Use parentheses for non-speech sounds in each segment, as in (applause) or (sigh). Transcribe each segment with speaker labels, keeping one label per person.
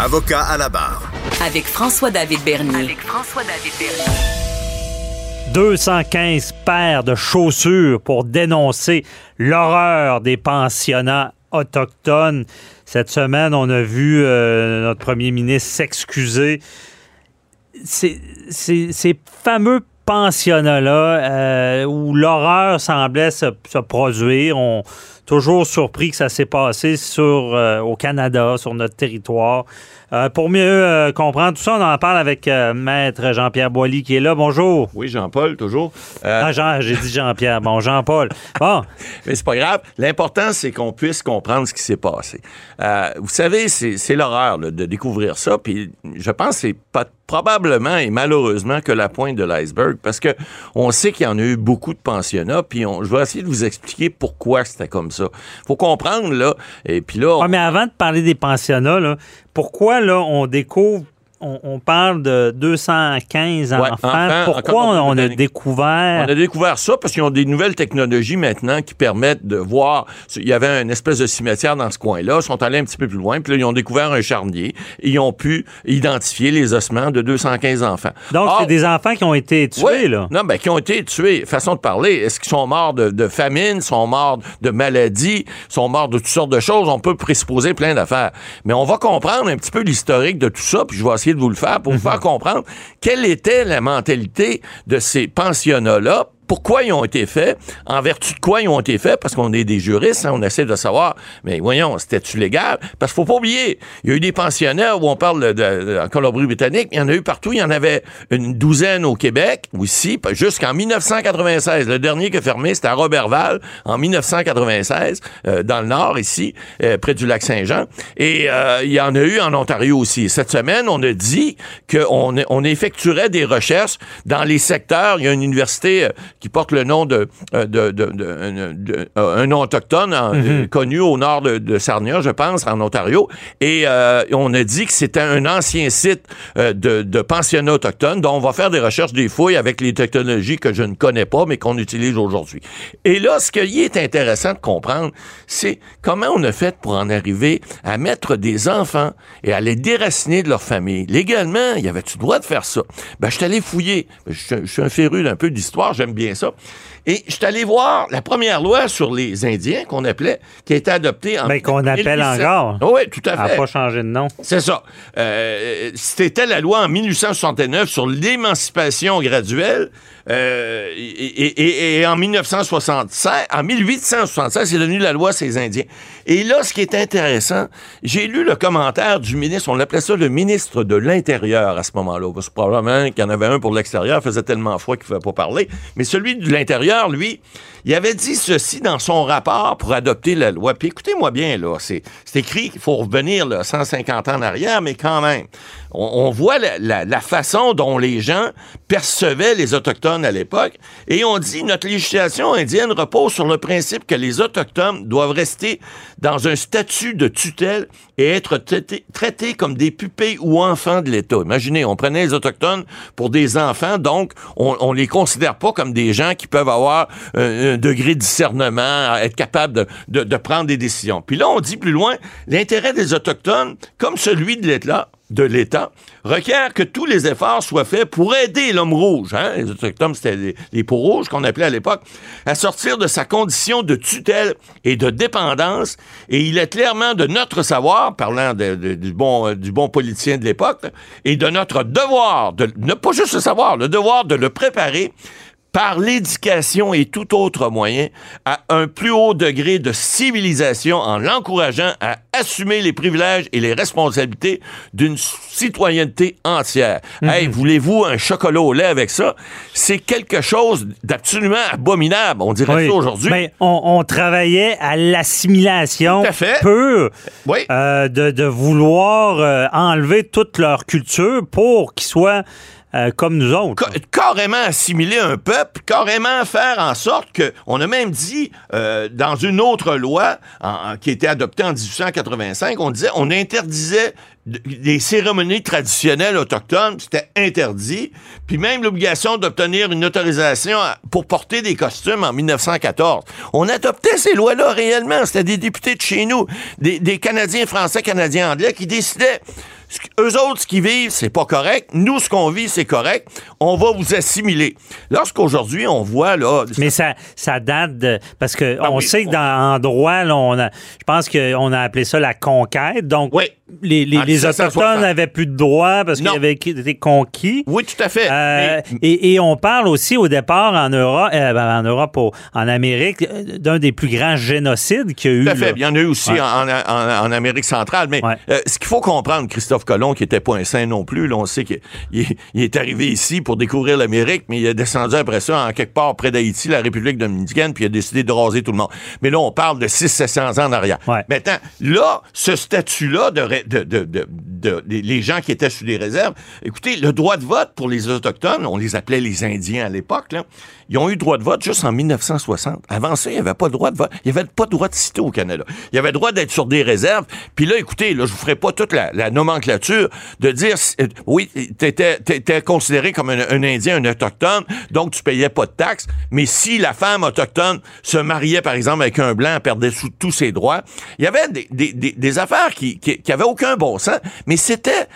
Speaker 1: Avocat à la barre.
Speaker 2: Avec François-David Bernier.
Speaker 3: Avec François-David Bernier.
Speaker 4: 215 paires de chaussures pour dénoncer l'horreur des pensionnats autochtones. Cette semaine, on a vu euh, notre premier ministre s'excuser. Ces, ces- ces fameux pensionnats-là, euh, où l'horreur semblait se, se produire, on toujours surpris que ça s'est passé sur, euh, au Canada, sur notre territoire. Euh, pour mieux comprendre tout ça, on en parle avec Maître Jean-Pierre Boilly qui est là. Bonjour.
Speaker 5: Oui, Jean-Paul, toujours.
Speaker 4: Ah, Jean, j'ai dit Jean-Pierre. Bon, Jean-Paul. Bon, (laughs)
Speaker 5: mais c'est pas grave. L'important, c'est qu'on puisse comprendre ce qui s'est passé. Vous savez, c'est l'horreur de découvrir ça. Puis je pense que c'est pas probablement et malheureusement que la pointe de l'iceberg, parce que on sait qu'il y en a eu beaucoup de pensionnats. Puis on- je vais essayer de vous expliquer pourquoi c'était comme ça. Faut comprendre là. Et puis là,
Speaker 4: Ouais, mais avant de parler des pensionnats, là, pourquoi là, on découvre, on, on parle de 215
Speaker 5: Ouais,
Speaker 4: enfants, pourquoi on, on a découvert...
Speaker 5: On a découvert ça parce qu'ils ont des nouvelles technologies maintenant qui permettent de voir. Il y avait une espèce de cimetière dans ce coin-là. Ils sont allés un petit peu plus loin. Puis là, ils ont découvert un charnier. Et ils ont pu identifier les ossements de 215 enfants.
Speaker 4: Donc, c'est des enfants qui ont été tués, là.
Speaker 5: Non, ben, qui ont été tués. Façon de parler. Est-ce qu'ils sont morts de, de famine, sont morts de maladie, sont morts de toutes sortes de choses? On peut présupposer plein d'affaires. Mais on va comprendre un petit peu l'historique de tout ça, puis je vais essayer de vous le faire pour vous faire comprendre quelle était la mentalité de ces pensionnats-là. Pourquoi ils ont été faits? En vertu de quoi ils ont été faits? Parce qu'on est des juristes, hein, on essaie de savoir, mais voyons, c'était-tu légal? Parce qu'il faut pas oublier, il y a eu des pensionnats où on parle de, de- Colombie-Britannique, il y en a eu partout, il y en avait une douzaine au Québec, aussi, jusqu'en 1996. Le dernier qui a fermé, c'était à Robertval, en 1996, euh, dans le nord, ici, euh, près du lac Saint-Jean. Et euh, il y en a eu en Ontario aussi. Cette semaine, on a dit qu'on on effectuerait des recherches dans les secteurs. Il y a une université qui porte le nom de, euh, de, de- de- de- de- euh, un nom autochtone en- euh, connu au nord de, Sarnia, je pense, en Ontario. Et euh, on a dit que c'était un ancien site euh, de, pensionnat autochtone dont on va faire des recherches, des fouilles avec les technologies que je ne connais pas, mais qu'on utilise aujourd'hui. Et là, ce qui est intéressant de comprendre, c'est comment on a fait pour en arriver à mettre des enfants et à les déraciner de leur famille. Légalement, il y avait-tu le droit de faire ça? Ben, je suis allé fouiller. Je, suis- je suis un féru d'un peu d'histoire, j'aime bien ça. Et je suis allé voir la première loi sur les Indiens qu'on appelait, qui a été adoptée en...
Speaker 4: Ben, qu'on appelle
Speaker 5: 1800.
Speaker 4: encore.
Speaker 5: Oui, tout à
Speaker 4: Elle n'a
Speaker 5: fait.
Speaker 4: pas changé de nom.
Speaker 5: C'est ça. Euh, C'était la loi en 1869 sur l'émancipation graduelle. euh, et, et- et- et en 1976, en 1876, c'est devenu la loi sur les Indiens. Et là, ce qui est intéressant, j'ai lu le commentaire du ministre, on l'appelait ça le ministre de l'Intérieur à ce moment-là. Probablement qu'il y en avait un pour l'extérieur, il faisait tellement froid qu'il ne pouvait pas parler. Mais celui de l'intérieur, lui, il avait dit ceci dans son rapport pour adopter la loi. Puis écoutez-moi bien, là, c'est écrit qu'il faut revenir là, 150 ans en arrière, mais quand même, on, voit la, façon dont les gens percevaient les Autochtones à l'époque. Et on dit, notre législation indienne repose sur le principe que les Autochtones doivent rester dans un statut de tutelle et être traités, traités comme des pupilles ou enfants de l'État. Imaginez, on prenait les Autochtones pour des enfants, donc on, on les considère pas comme des gens qui peuvent avoir un, degré de discernement, être capable de, prendre des décisions. Puis là, on dit plus loin, l'intérêt des Autochtones, comme celui de l'État, de l'État, requiert que tous les efforts soient faits pour aider l'homme rouge, hein, les Autochtones, c'était les, peaux rouges qu'on appelait à l'époque, à sortir de sa condition de tutelle et de dépendance. Et il est clairement de notre savoir, parlant du, bon, du bon politicien de l'époque, et de notre devoir, de ne pas juste le savoir, le devoir de le préparer par l'éducation et tout autre moyen à un plus haut degré de civilisation en l'encourageant à assumer les privilèges et les responsabilités d'une citoyenneté entière. Hey, voulez-vous un chocolat au lait avec ça? C'est quelque chose d'absolument abominable, on dirait
Speaker 4: Oui.
Speaker 5: ça aujourd'hui.
Speaker 4: Mais on, on travaillait à l'assimilation pure
Speaker 5: Oui.
Speaker 4: euh, de, de vouloir euh, enlever toute leur culture pour qu'ils soient euh, comme nous autres.
Speaker 5: Ca- carrément assimiler un peuple, carrément faire en sorte que, on a même dit euh, dans une autre loi en- en- qui été adoptée en 1885, on disait, on interdisait de- les cérémonies traditionnelles autochtones, c'était interdit, puis même l'obligation d'obtenir une autorisation pour porter des costumes en 1914. On adoptait ces lois-là réellement, c'était des députés de chez nous, des, des Canadiens français, Canadiens anglais qui décidaient eux autres, ce qu'ils vivent, c'est pas correct. Nous, ce qu'on vit, c'est correct. On va vous assimiler. Lorsqu'aujourd'hui, on voit, là.
Speaker 4: Mais ça, ça date de. Parce que
Speaker 5: Ah
Speaker 4: on
Speaker 5: oui,
Speaker 4: sait que
Speaker 5: on-
Speaker 4: dans en droit, là, on a, je pense qu'on a appelé ça la conquête. Donc,
Speaker 5: Oui.
Speaker 4: les, les,
Speaker 5: En
Speaker 4: les
Speaker 5: 1760.
Speaker 4: Autochtones n'avaient plus de droits parce qu'ils avaient été conquis.
Speaker 5: Oui, tout à fait.
Speaker 4: Euh,
Speaker 5: Mais-
Speaker 4: et, et on parle aussi au départ en Europe, euh, ben, en Europe, en Amérique, euh, d'un des plus grands génocides qu'il y a eu.
Speaker 5: Tout à fait.
Speaker 4: là.
Speaker 5: Il y en a eu aussi
Speaker 4: Ouais.
Speaker 5: en, en- en Amérique centrale. Mais
Speaker 4: Ouais.
Speaker 5: euh, ce qu'il faut comprendre, Christophe Colomb, qui était pas un saint non plus, là, on sait qu'il il est- arrivé ici pour découvrir l'Amérique, mais il est descendu après ça en quelque part près d'Haïti, la République dominicaine, puis il a décidé de raser tout le monde. Mais là, on parle de 600-700 ans en arrière.
Speaker 4: Ouais.
Speaker 5: Maintenant, là, ce statut-là de, les gens qui étaient sous des réserves, écoutez, le droit de vote pour les Autochtones, on les appelait les Indiens à l'époque, là, ils ont eu droit de vote juste en 1960. Avant ça, il n'y avait pas de droit de vote. Il n'y avait pas de droit de citer au Canada. Il y avait le droit d'être sur des réserves. Puis là, écoutez, là, je vous ferai pas toute la, la nomenclature de dire, euh, oui, t'étais, t'étais considéré comme un, Indien, un Autochtone, donc tu payais pas de taxes. Mais si la femme autochtone se mariait, par exemple, avec un Blanc, perdait sous tous ses droits, il y avait des, affaires qui, qui, qui avaient aucun bon sens, mais c'était,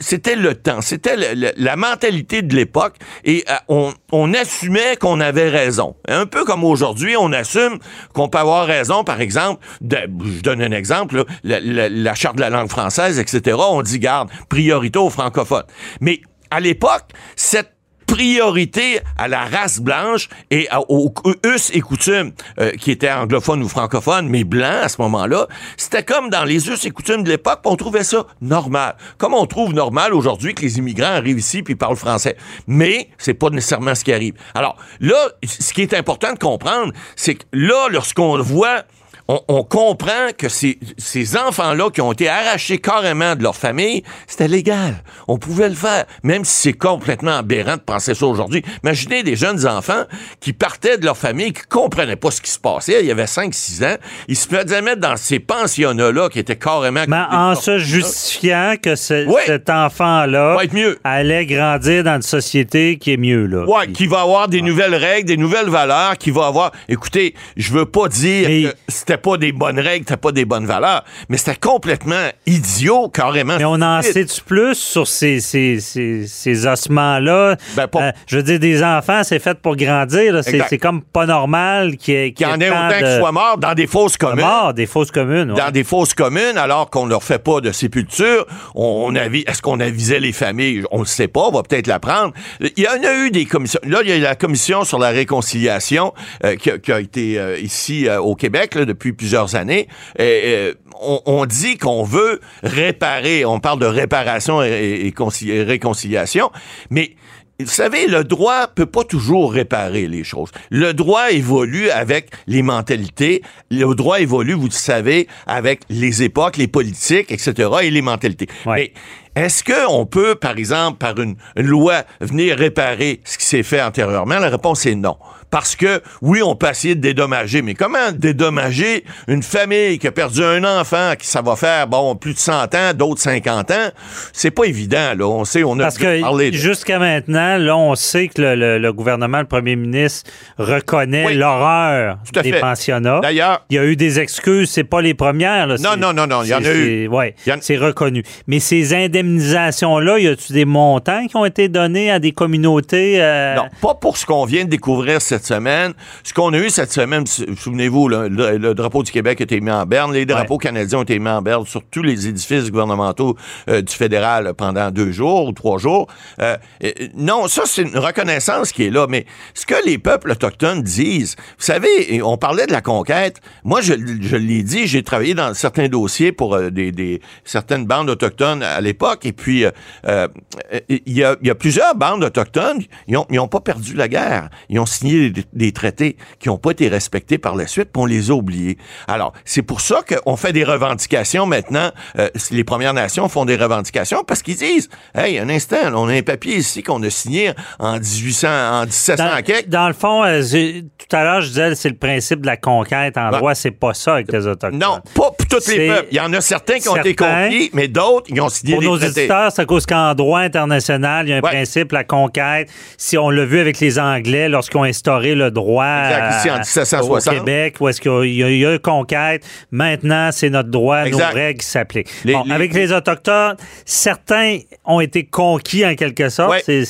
Speaker 5: c'était le temps, c'était le- le- la mentalité de l'époque et euh, on, on assumait avait raison. Un peu comme aujourd'hui, on assume qu'on peut avoir raison, par exemple, je donne un exemple, la- la charte de la langue française, etc. On dit, garde, priorité aux francophones. Mais à l'époque, cette priorité à la race blanche et aux us et coutumes euh, qui étaient anglophones ou francophones, mais blancs à ce moment-là. C'était comme dans les us et coutumes de l'époque, on trouvait ça normal. Comme on trouve normal aujourd'hui que les immigrants arrivent ici puis parlent français. Mais c'est pas nécessairement ce qui arrive. Alors là, ce qui est important de comprendre, c'est que là, lorsqu'on voit on, on comprend que ces, ces enfants-là qui ont été arrachés carrément de leur famille, c'était légal. On pouvait le faire, même si c'est complètement aberrant de penser ça aujourd'hui. Imaginez des jeunes enfants qui partaient de leur famille, qui comprenaient pas ce qui se passait. Il y avait 5-6 ans. Ils se faisaient mettre dans ces pensionnats-là qui étaient carrément...
Speaker 4: Mais en se justifiant que ce-
Speaker 5: Oui.
Speaker 4: cet enfant-là allait grandir dans une société qui est mieux. Là.
Speaker 5: Ouais,
Speaker 4: Puis-
Speaker 5: qui va avoir des nouvelles règles, des nouvelles valeurs, qui va avoir. Écoutez, je veux pas dire
Speaker 4: Mais-
Speaker 5: que c'était pas des bonnes règles, c'était pas des bonnes valeurs, mais c'était complètement idiot, carrément.
Speaker 4: Mais on en sait-tu plus sur ces, ces, ces, ces ossements-là?
Speaker 5: Ben, pas-
Speaker 4: Euh, je veux dire, des enfants, c'est fait pour grandir. C'est comme pas normal qu'il y ait,
Speaker 5: Qu'il y en ait
Speaker 4: tant
Speaker 5: autant
Speaker 4: de,
Speaker 5: qui soient morts dans des fausses
Speaker 4: de
Speaker 5: communes.
Speaker 4: morts, des fausses communes. ouais.
Speaker 5: Dans des fausses communes, alors qu'on ne leur fait pas de sépulture, on, est-ce qu'on avisait les familles? On ne sait pas, on va peut-être l'apprendre. Il y en a eu des commissions. Là, il y a la commission sur la réconciliation euh, qui, a, qui a été euh, ici au Québec là, depuis plusieurs années. Et, euh, on, on dit qu'on veut réparer, on parle de réparation et, et conci- et réconciliation, mais vous savez, le droit peut pas toujours réparer les choses. Le droit évolue avec les mentalités. Le droit évolue, vous le savez, avec les époques, les politiques, etc. et les mentalités.
Speaker 4: Ouais.
Speaker 5: Mais est-ce qu'on peut, par exemple, par une loi, venir réparer ce qui s'est fait antérieurement? La réponse est non. Parce que, oui, on peut essayer de dédommager, mais comment dédommager une famille qui a perdu un enfant, qui ça va faire, bon, plus de 100 ans, d'autres 50 ans? C'est pas évident, là. On sait, on a
Speaker 4: Parce
Speaker 5: parlé
Speaker 4: que
Speaker 5: de-
Speaker 4: jusqu'à maintenant, là, on sait que le, le- le gouvernement, le premier ministre, reconnaît
Speaker 5: Oui.
Speaker 4: l'horreur des
Speaker 5: fait.
Speaker 4: pensionnats.
Speaker 5: D'ailleurs,
Speaker 4: Il y a eu des excuses, c'est pas les premières. Là.
Speaker 5: Non, non, non, non, il y en a eu. en-
Speaker 4: c'est reconnu. Mais ces indemnisations-là, y a-tu des montants qui ont été donnés à des communautés? euh,
Speaker 5: Non, pas pour ce qu'on vient de découvrir cette semaine. Ce qu'on a eu cette semaine, sou- souvenez-vous, le, le drapeau du Québec a été mis en berne, les drapeaux canadiens ont été mis en berne sur tous les édifices gouvernementaux euh, du fédéral pendant deux jours ou trois jours. Euh, non, ça, c'est une reconnaissance qui est là, mais ce que les peuples autochtones disent, vous savez, on parlait de la conquête, moi, je, je l'ai dit, j'ai travaillé dans certains dossiers pour euh, des, des- certaines bandes autochtones à l'époque, et puis il y, y a plusieurs bandes autochtones, ils ont, ils ont pas perdu la guerre, ils ont signé des, des traités qui n'ont pas été respectés par la suite, puis on les a oubliés. Alors, c'est pour ça qu'on fait des revendications maintenant. Euh, les Premières Nations font des revendications parce qu'ils disent, hey, un instant, on a un papier ici qu'on a signé en 1800, en 1700
Speaker 4: Dans,
Speaker 5: quelque.
Speaker 4: dans le fond, euh, tout à l'heure, je disais c'est le principe de la conquête. En
Speaker 5: Ben,
Speaker 4: droit, c'est pas ça avec les Autochtones.
Speaker 5: Non, pas pour tous les peuples. Il y en a certains qui ont été conquis, mais d'autres, ils ont signé
Speaker 4: Pour
Speaker 5: des
Speaker 4: nos
Speaker 5: traités.
Speaker 4: éditeurs, c'est à cause qu'en droit international, il y a un
Speaker 5: Ouais.
Speaker 4: principe, la conquête. Si on l'a vu avec les Anglais lorsqu'ils ont instauré le droit
Speaker 5: Exact, ici, en
Speaker 4: à-
Speaker 5: 1760.
Speaker 4: au Québec, où est-ce qu'il y a- il y, a eu conquête. Maintenant, c'est notre droit,
Speaker 5: Exact.
Speaker 4: nos règles qui s'appliquent.
Speaker 5: Les-
Speaker 4: Bon,
Speaker 5: les-
Speaker 4: avec les Autochtones, certains ont été conquis en quelque sorte.
Speaker 5: Ouais.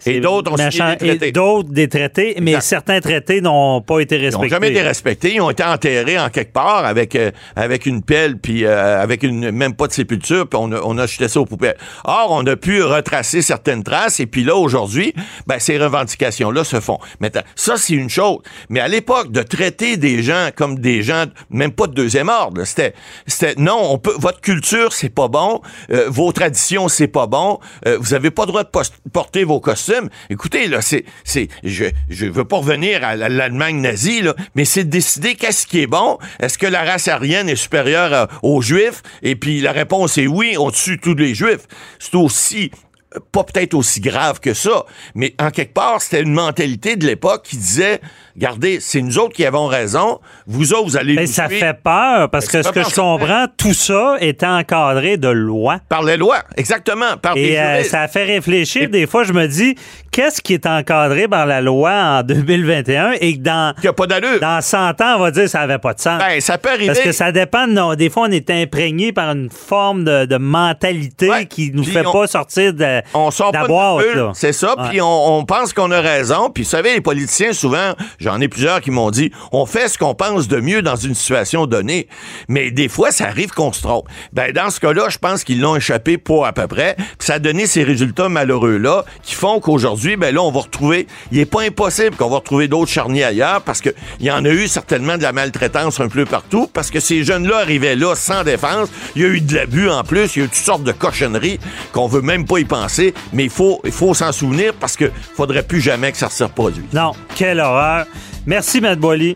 Speaker 4: C'est
Speaker 5: d'autres ont signé des traités.
Speaker 4: Et d'autres des traités, mais
Speaker 5: Exact.
Speaker 4: certains traités n'ont pas été
Speaker 5: Ils
Speaker 4: respectés.
Speaker 5: n'ont jamais été respectés. Ils ont été enterrés en quelque part avec, euh, avec une pelle, puis euh, avec une même pas de sépulture, puis on a, on a jeté ça aux poubelles. Or, on a pu retracer certaines traces, et puis là, aujourd'hui, ben, ces revendications-là se font. Maintenant, ça, c'est une chose. Mais à l'époque, de traiter des gens comme des gens, même pas de deuxième ordre, c'était, c'était, non, on peut, votre culture, c'est pas bon, euh, vos traditions, c'est pas bon, euh, vous avez pas le droit de porter vos costumes. Écoutez, là, c'est, c'est, je, je veux pas revenir à l'Allemagne nazie, mais c'est de décider qu'est-ce qui est bon. Est-ce que la race aryenne est supérieure euh, aux Juifs? Et puis la réponse est oui, on tue tous les Juifs. C'est aussi pas peut-être aussi grave que ça, mais en quelque part, c'était une mentalité de l'époque qui disait, regardez, c'est nous autres qui avons raison, vous autres, vous allez
Speaker 4: Mais
Speaker 5: nous
Speaker 4: ça fait peur parce
Speaker 5: Ben,
Speaker 4: que ce que je comprends, tout ça est encadré de lois.
Speaker 5: par les lois, exactement, par des
Speaker 4: Et euh,
Speaker 5: juristes.
Speaker 4: ça fait réfléchir. Des fois, je me dis, qu'est-ce qui est encadré par la loi en (laughs) 2021 et que dans,
Speaker 5: qui a pas d'allure.
Speaker 4: dans 100 ans, on va dire ça n'avait pas de sens.
Speaker 5: Ben, ça peut arriver.
Speaker 4: Parce que ça dépend. des fois, on est imprégné par une forme de, de mentalité
Speaker 5: Ouais.
Speaker 4: qui nous
Speaker 5: Puis
Speaker 4: fait
Speaker 5: on-
Speaker 4: pas sortir de,
Speaker 5: On sort
Speaker 4: de la boîte,
Speaker 5: c'est ça.
Speaker 4: Ouais.
Speaker 5: Puis on, on pense qu'on a raison. Puis vous savez, les politiciens, souvent, j'en ai plusieurs qui m'ont dit, on fait ce qu'on pense de mieux dans une situation donnée. Mais des fois, ça arrive qu'on se trompe. Ben, dans ce cas-là, je pense qu'ils l'ont échappé pas à peu près. Puis ça a donné ces résultats malheureux-là qui font qu'aujourd'hui, ben là, on va retrouver, il est pas impossible qu'on va retrouver d'autres charniers ailleurs parce que il y en a eu certainement de la maltraitance un peu partout parce que ces jeunes-là arrivaient là sans défense. Il y a eu de l'abus en plus. Il y a eu toutes sortes de cochonneries qu'on veut même pas y penser. Mais il faut, il faut s'en souvenir parce que faudrait plus jamais que ça se reproduise.
Speaker 4: Non, quelle horreur. Merci, Matt Boily.